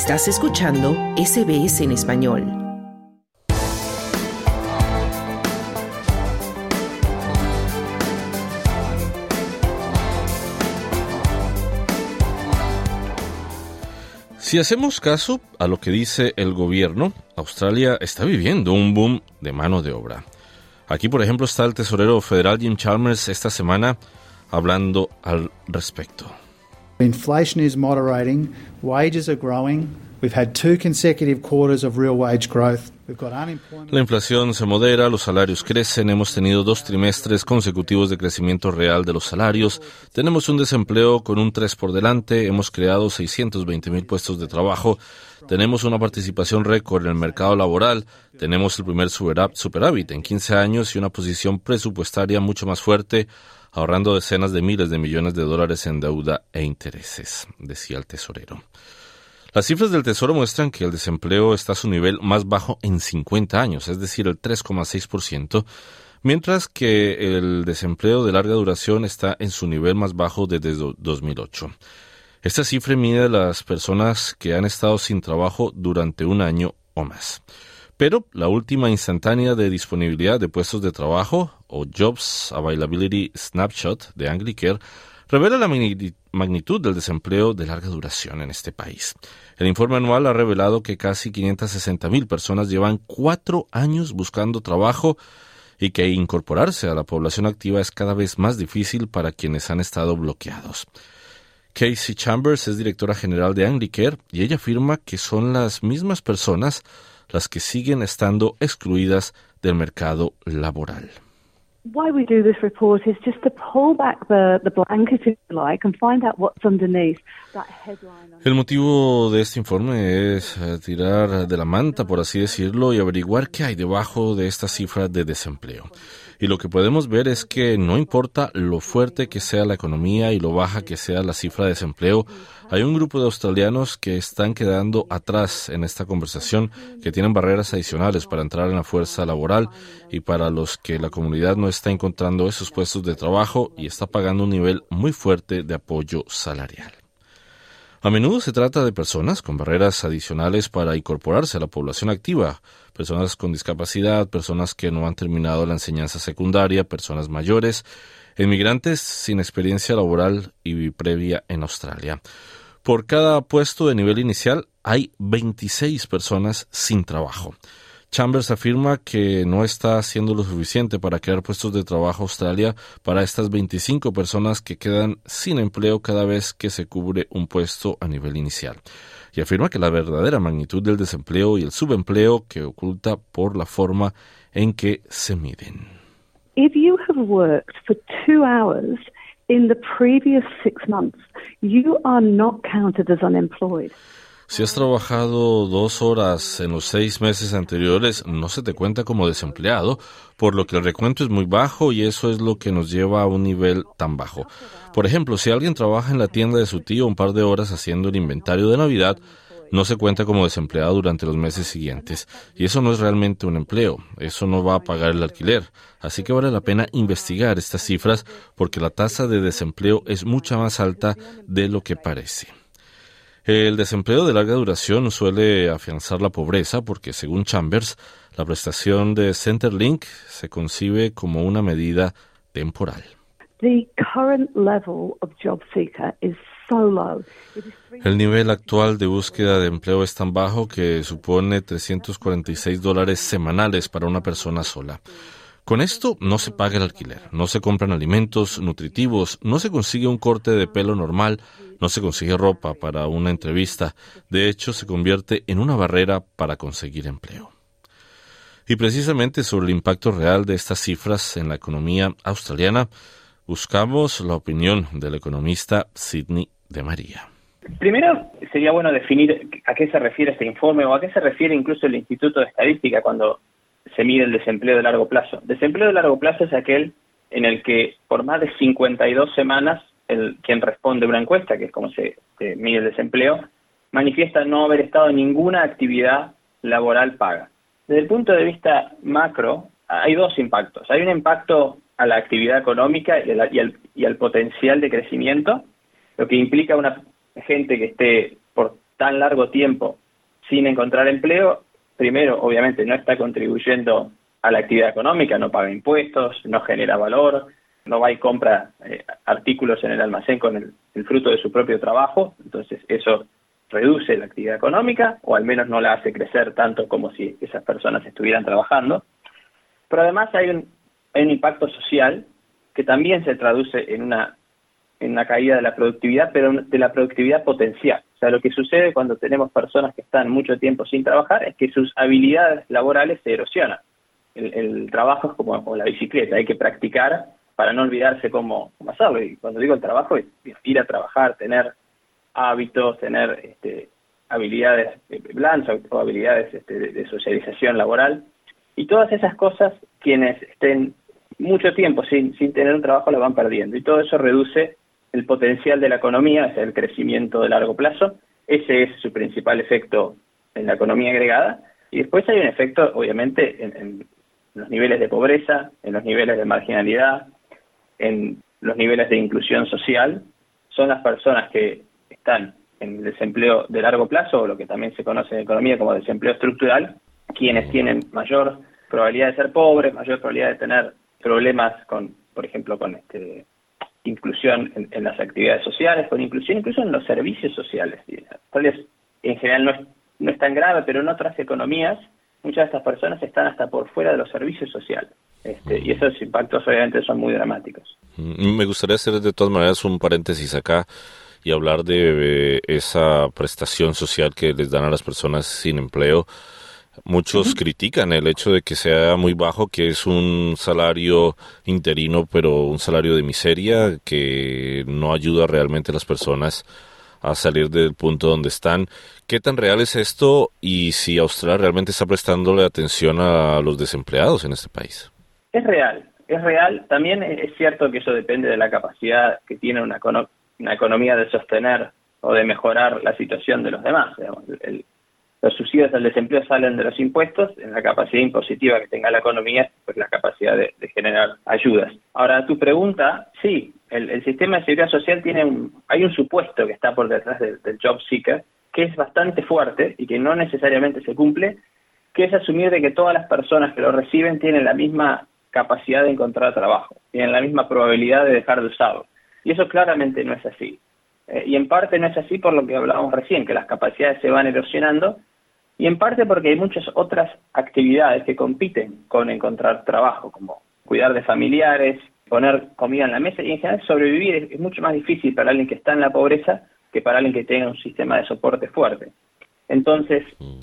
Estás escuchando SBS en español. Si hacemos caso a lo que dice el gobierno, Australia está viviendo un boom de mano de obra. Aquí, por ejemplo, está el tesorero federal Jim Chalmers esta semana hablando al respecto. Inflation is moderating, wages are growing. La inflación se modera, los salarios crecen, hemos tenido dos trimestres consecutivos de crecimiento real de los salarios, tenemos un desempleo con un 3 por delante, hemos creado 620 mil puestos de trabajo, tenemos una participación récord en el mercado laboral, tenemos el primer superávit en 15 años y una posición presupuestaria mucho más fuerte, ahorrando decenas de miles de millones de dólares en deuda e intereses, decía el tesorero. Las cifras del Tesoro muestran que el desempleo está a su nivel más bajo en 50 años, es decir, el 3,6%, mientras que el desempleo de larga duración está en su nivel más bajo desde 2008. Esta cifra mide las personas que han estado sin trabajo durante un año o más. Pero la última instantánea de disponibilidad de puestos de trabajo, o Jobs Availability Snapshot de Anglicare, revela la magnitud del desempleo de larga duración en este país. El informe anual ha revelado que casi 560.000 personas llevan cuatro años buscando trabajo y que incorporarse a la población activa es cada vez más difícil para quienes han estado bloqueados. Casey Chambers es directora general de Anglicare y ella afirma que son las mismas personas las que siguen estando excluidas del mercado laboral. El motivo de este informe es eh, tirar de la manta, por así decirlo, y averiguar qué hay debajo de esta cifra de desempleo. Y lo que podemos ver es que no importa lo fuerte que sea la economía y lo baja que sea la cifra de desempleo, hay un grupo de australianos que están quedando atrás en esta conversación, que tienen barreras adicionales para entrar en la fuerza laboral y para los que la comunidad no está encontrando esos puestos de trabajo y está pagando un nivel muy fuerte de apoyo salarial. A menudo se trata de personas con barreras adicionales para incorporarse a la población activa, personas con discapacidad, personas que no han terminado la enseñanza secundaria, personas mayores, inmigrantes sin experiencia laboral y previa en Australia. Por cada puesto de nivel inicial hay 26 personas sin trabajo. Chambers afirma que no está haciendo lo suficiente para crear puestos de trabajo Australia para estas 25 personas que quedan sin empleo cada vez que se cubre un puesto a nivel inicial. Y afirma que la verdadera magnitud del desempleo y el subempleo que oculta por la forma en que se miden. If you have worked for two hours in the previous six months, you are not counted as unemployed. Si has trabajado dos horas en los seis meses anteriores, no se te cuenta como desempleado, por lo que el recuento es muy bajo y eso es lo que nos lleva a un nivel tan bajo. Por ejemplo, si alguien trabaja en la tienda de su tío un par de horas haciendo el inventario de Navidad, no se cuenta como desempleado durante los meses siguientes. Y eso no es realmente un empleo, eso no va a pagar el alquiler. Así que vale la pena investigar estas cifras porque la tasa de desempleo es mucha más alta de lo que parece. El desempleo de larga duración suele afianzar la pobreza porque, según Chambers, la prestación de Centerlink se concibe como una medida temporal. El nivel actual de búsqueda de empleo es tan bajo que supone 346 dólares semanales para una persona sola. Con esto no se paga el alquiler, no se compran alimentos nutritivos, no se consigue un corte de pelo normal, no se consigue ropa para una entrevista. De hecho, se convierte en una barrera para conseguir empleo. Y precisamente sobre el impacto real de estas cifras en la economía australiana, buscamos la opinión del economista Sidney de María. Primero, sería bueno definir a qué se refiere este informe o a qué se refiere incluso el Instituto de Estadística cuando se mide el desempleo de largo plazo. Desempleo de largo plazo es aquel en el que por más de 52 semanas el, quien responde una encuesta, que es como se, mide el desempleo, manifiesta no haber estado en ninguna actividad laboral paga. Desde el punto de vista macro, hay dos impactos. Hay un impacto a la actividad económica y, al, y al potencial de crecimiento, lo que implica una gente que esté por tan largo tiempo sin encontrar empleo, primero, obviamente, no está contribuyendo a la actividad económica, no paga impuestos, no genera valor, no va y compra eh, artículos en el almacén con el, fruto de su propio trabajo, entonces eso reduce la actividad económica o al menos no la hace crecer tanto como si esas personas estuvieran trabajando. Pero además hay un impacto social que también se traduce en una, en una caída de la productividad, pero de la productividad potencial. O sea, lo que sucede cuando tenemos personas que están mucho tiempo sin trabajar es que sus habilidades laborales se erosionan. El, trabajo es como, la bicicleta, hay que practicar para no olvidarse cómo, cómo, hacerlo. Y cuando digo el trabajo es ir a trabajar, tener hábitos, tener este, habilidades blandas o habilidades este, de socialización laboral. Y todas esas cosas, quienes estén mucho tiempo sin, sin tener un trabajo lo van perdiendo. Y todo eso reduce el potencial de la economía, es el crecimiento de largo plazo. Ese es su principal efecto en la economía agregada. Y después hay un efecto, obviamente, en, los niveles de pobreza, en los niveles de marginalidad, en los niveles de inclusión social. Son las personas que están en desempleo de largo plazo, o lo que también se conoce en economía como desempleo estructural, quienes tienen mayor probabilidad de ser pobres, mayor probabilidad de tener problemas con, por ejemplo, con este inclusión en, las actividades sociales, con inclusión incluso en los servicios sociales. Tal vez en general no es, no es tan grave, pero en otras economías muchas de estas personas están hasta por fuera de los servicios sociales. Este, y esos impactos obviamente son muy dramáticos. Mm, me gustaría hacer de todas maneras un paréntesis acá y hablar de eh, esa prestación social que les dan a las personas sin empleo. Muchos critican el hecho de que sea muy bajo, que es un salario interino, pero un salario de miseria que no ayuda realmente a las personas a salir del punto donde están. ¿Qué tan real es esto y si Australia realmente está prestándole atención a los desempleados en este país? Es real, es real. También es cierto que eso depende de la capacidad que tiene una, una economía de sostener o de mejorar la situación de los demás. el, los subsidios al desempleo salen de los impuestos, en la capacidad impositiva que tenga la economía, pues la capacidad de, generar ayudas. Ahora, tu pregunta, sí, el, sistema de seguridad social tiene un, hay un supuesto que está por detrás del, job seeker, que es bastante fuerte y que no necesariamente se cumple, que es asumir de que todas las personas que lo reciben tienen la misma capacidad de encontrar trabajo, tienen la misma probabilidad de dejar de usarlo. Y eso claramente no es así. Eh, y en parte no es así por lo que hablábamos recién, que las capacidades se van erosionando y en parte porque hay muchas otras actividades que compiten con encontrar trabajo, como cuidar de familiares, poner comida en la mesa y en general sobrevivir es, mucho más difícil para alguien que está en la pobreza que para alguien que tenga un sistema de soporte fuerte. Entonces, mm.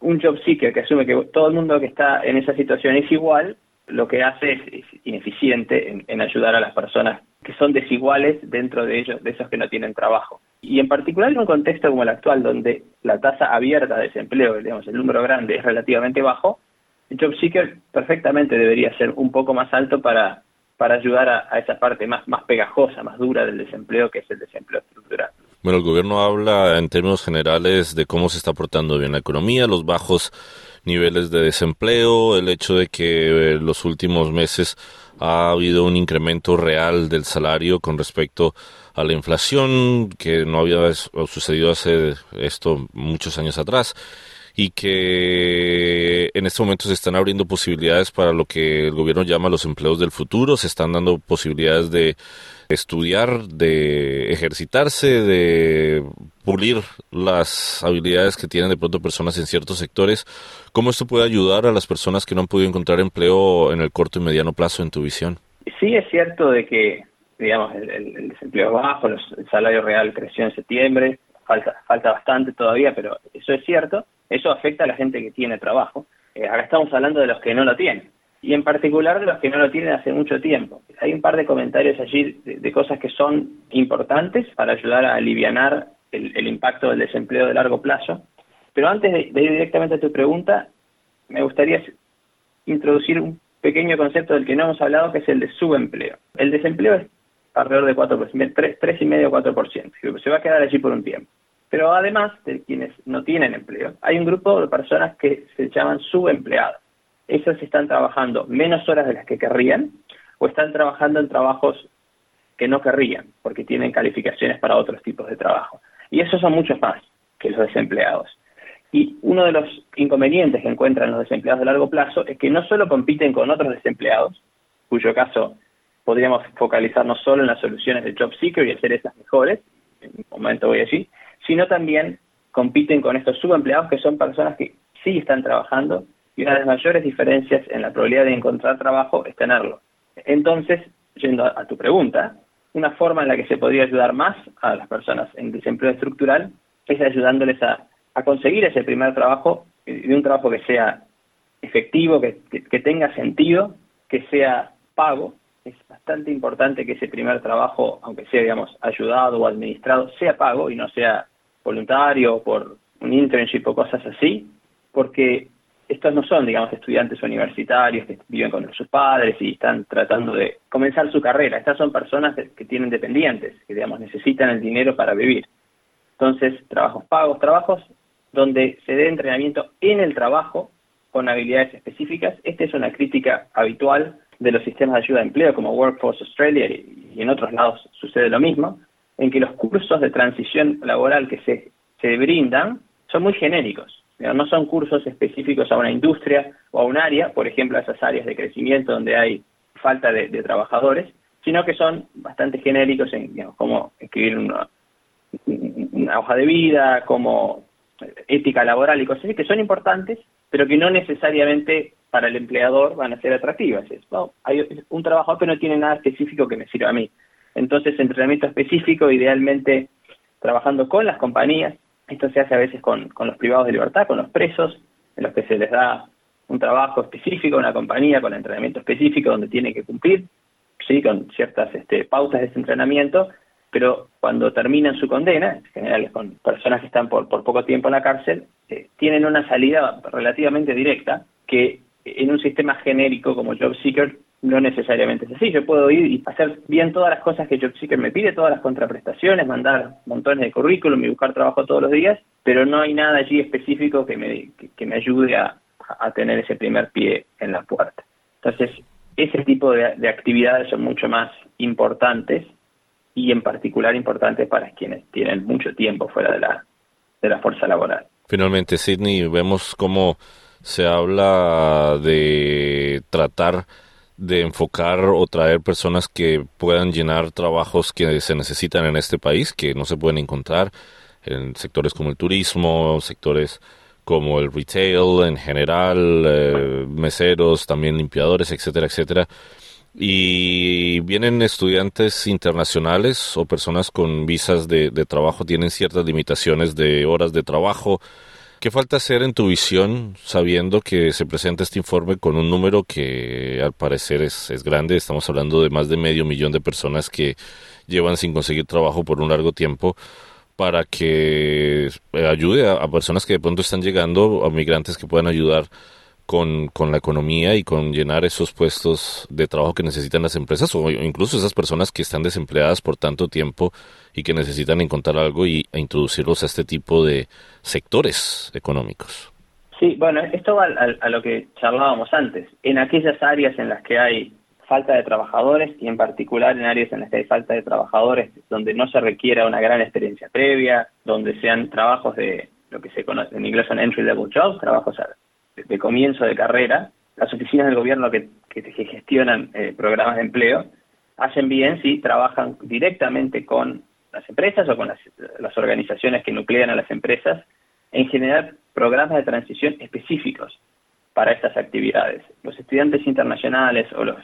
un job seeker que asume que todo el mundo que está en esa situación es igual, lo que hace es, ineficiente en, ayudar a las personas que son desiguales dentro de ellos, de esos que no tienen trabajo. Y en particular en un contexto como el actual, donde la tasa abierta de desempleo, digamos, el número grande es relativamente bajo, el job seeker perfectamente debería ser un poco más alto para, para ayudar a, esa parte más, más pegajosa, más dura del desempleo, que es el desempleo estructural. Bueno, el gobierno habla en términos generales de cómo se está portando bien la economía, los bajos niveles de desempleo, el hecho de que en los últimos meses ha habido un incremento real del salario con respecto a la inflación que no había sucedido hace esto muchos años atrás y que en este momento se están abriendo posibilidades para lo que el gobierno llama los empleos del futuro, se están dando posibilidades de estudiar, de ejercitarse, de pulir las habilidades que tienen de pronto personas en ciertos sectores. ¿Cómo esto puede ayudar a las personas que no han podido encontrar empleo en el corto y mediano plazo en tu visión? Sí, es cierto de que, digamos, el, desempleo es bajo, el salario real creció en septiembre, falta, falta bastante todavía, pero eso es cierto. Eso afecta a la gente que tiene trabajo. Eh, ahora estamos hablando de los que no lo tienen y en particular de los que no lo tienen hace mucho tiempo. Hay un par de comentarios allí de, cosas que son importantes para ayudar a aliviar el, impacto del desempleo de largo plazo. Pero antes de, ir directamente a tu pregunta, me gustaría introducir un pequeño concepto del que no hemos hablado, que es el de subempleo. El desempleo es alrededor de 4%, 3,5-4%. Se va a quedar allí por un tiempo. Pero además de quienes no tienen empleo, hay un grupo de personas que se llaman subempleados esos están trabajando menos horas de las que querrían o están trabajando en trabajos que no querrían porque tienen calificaciones para otros tipos de trabajo. Y esos son muchos más. que los desempleados. Y uno de los inconvenientes que encuentran los desempleados de largo plazo es que no solo compiten con otros desempleados, cuyo caso podríamos focalizarnos solo en las soluciones de Job Seeker y hacer esas mejores, en un momento voy allí, sino también compiten con estos subempleados que son personas que sí están trabajando y una de las mayores diferencias en la probabilidad de encontrar trabajo es tenerlo. Entonces, yendo a, tu pregunta, una forma en la que se podría ayudar más a las personas en desempleo estructural es ayudándoles a, conseguir ese primer trabajo, eh, de un trabajo que sea efectivo, que, que tenga sentido, que sea pago. Es bastante importante que ese primer trabajo, aunque sea, digamos, ayudado o administrado, sea pago y no sea voluntario por un internship o cosas así, porque estos no son, digamos, estudiantes universitarios que viven con sus padres y están tratando de comenzar su carrera. Estas son personas que tienen dependientes, que, digamos, necesitan el dinero para vivir. Entonces, trabajos pagos, trabajos donde se dé entrenamiento en el trabajo con habilidades específicas. Esta es una crítica habitual de los sistemas de ayuda de empleo como Workforce Australia y en otros lados sucede lo mismo, en que los cursos de transición laboral que se, se brindan son muy genéricos no son cursos específicos a una industria o a un área, por ejemplo, a esas áreas de crecimiento donde hay falta de, trabajadores, sino que son bastante genéricos en cómo escribir una, hoja de vida, como ética laboral y cosas así, que son importantes, pero que no necesariamente para el empleador van a ser atractivas. Es, hay un trabajador que no tiene nada específico que me sirva a mí. Entonces, entrenamiento específico, idealmente trabajando con las compañías, esto se hace a veces con, los privados de libertad, con los presos, en los que se les da un trabajo específico, una compañía con entrenamiento específico donde tiene que cumplir, sí, con ciertas este, pautas de ese entrenamiento, pero cuando terminan su condena, en general con personas que están por, por poco tiempo en la cárcel, eh, tienen una salida relativamente directa que en un sistema genérico como Job Seeker no necesariamente es así. Yo puedo ir y hacer bien todas las cosas que JobSeeker me pide, todas las contraprestaciones, mandar montones de currículum y buscar trabajo todos los días, pero no hay nada allí específico que me, que, me ayude a, tener ese primer pie en la puerta. Entonces, ese tipo de, de actividades son mucho más importantes y en particular importantes para quienes tienen mucho tiempo fuera de la, de la fuerza laboral. Finalmente, Sidney, vemos cómo se habla de tratar de enfocar o traer personas que puedan llenar trabajos que se necesitan en este país, que no se pueden encontrar en sectores como el turismo, sectores como el retail en general, eh, meseros, también limpiadores, etcétera, etcétera. Y vienen estudiantes internacionales o personas con visas de trabajo, tienen ciertas limitaciones de horas de trabajo, ¿Qué falta hacer en tu visión sabiendo que se presenta este informe con un número que al parecer es, es grande? Estamos hablando de más de medio millón de personas que llevan sin conseguir trabajo por un largo tiempo para que eh, ayude a, personas que de pronto están llegando, a migrantes que puedan ayudar con, con, la economía y con llenar esos puestos de trabajo que necesitan las empresas o incluso esas personas que están desempleadas por tanto tiempo y que necesitan encontrar algo y e introducirlos a este tipo de sectores económicos. Sí, bueno, esto va a, lo que charlábamos antes. En aquellas áreas en las que hay falta de trabajadores y en particular en áreas en las que hay falta de trabajadores donde no se requiera una gran experiencia previa, donde sean trabajos de lo que se conoce en inglés son entry level jobs, trabajos de, comienzo de carrera, las oficinas del gobierno que, que, gestionan eh, programas de empleo hacen bien si trabajan directamente con las empresas o con las, organizaciones que nuclean a las empresas en generar programas de transición específicos para estas actividades. Los estudiantes internacionales o los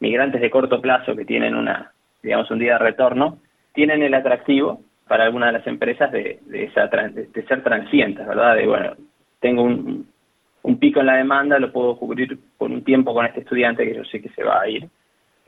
migrantes de corto plazo que tienen una, digamos, un día de retorno, tienen el atractivo para algunas de las empresas de, de, esa, de, ser transientes, ¿verdad? De, bueno, tengo un, un pico en la demanda, lo puedo cubrir por un tiempo con este estudiante que yo sé que se va a ir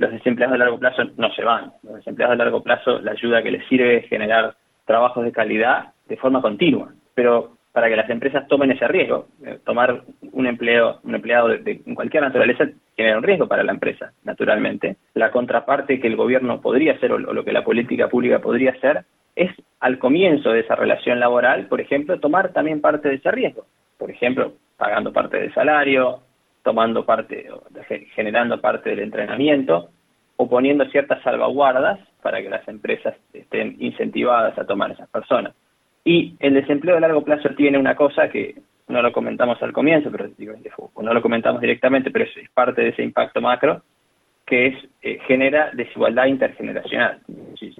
los desempleados de largo plazo no se van. Los desempleados de largo plazo, la ayuda que les sirve es generar trabajos de calidad de forma continua. Pero para que las empresas tomen ese riesgo, eh, tomar un empleo, un empleado de, cualquier naturaleza genera un riesgo para la empresa, naturalmente. La contraparte que el gobierno podría hacer o lo que la política pública podría hacer es al comienzo de esa relación laboral, por ejemplo, tomar también parte de ese riesgo. Por ejemplo, pagando parte del salario, tomando parte, generando parte del entrenamiento o poniendo ciertas salvaguardas para que las empresas estén incentivadas a tomar esas personas. Y el desempleo de largo plazo tiene una cosa que no lo comentamos al comienzo, pero no lo comentamos directamente, pero es, parte de ese impacto macro, que es eh, genera desigualdad intergeneracional. Si,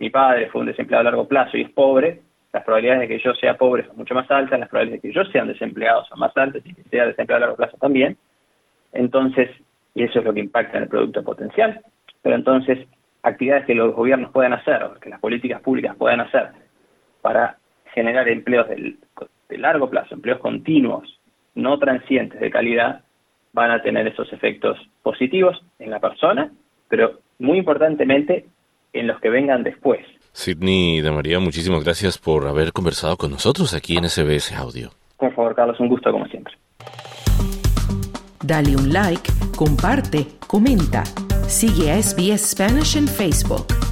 mi padre fue un desempleado a largo plazo y es pobre, las probabilidades de que yo sea pobre son mucho más altas, las probabilidades de que yo sea desempleado son más altas y que sea desempleado a largo plazo también. Entonces, y eso es lo que impacta en el producto potencial, pero entonces actividades que los gobiernos puedan hacer, o que las políticas públicas puedan hacer para generar empleos de largo plazo, empleos continuos, no transientes de calidad, van a tener esos efectos positivos en la persona, pero muy importantemente en los que vengan después. Sidney de María, muchísimas gracias por haber conversado con nosotros aquí en SBS Audio. Por favor, Carlos, un gusto como siempre. Dale un like, comparte, comenta. Sigue a SBS Spanish en Facebook.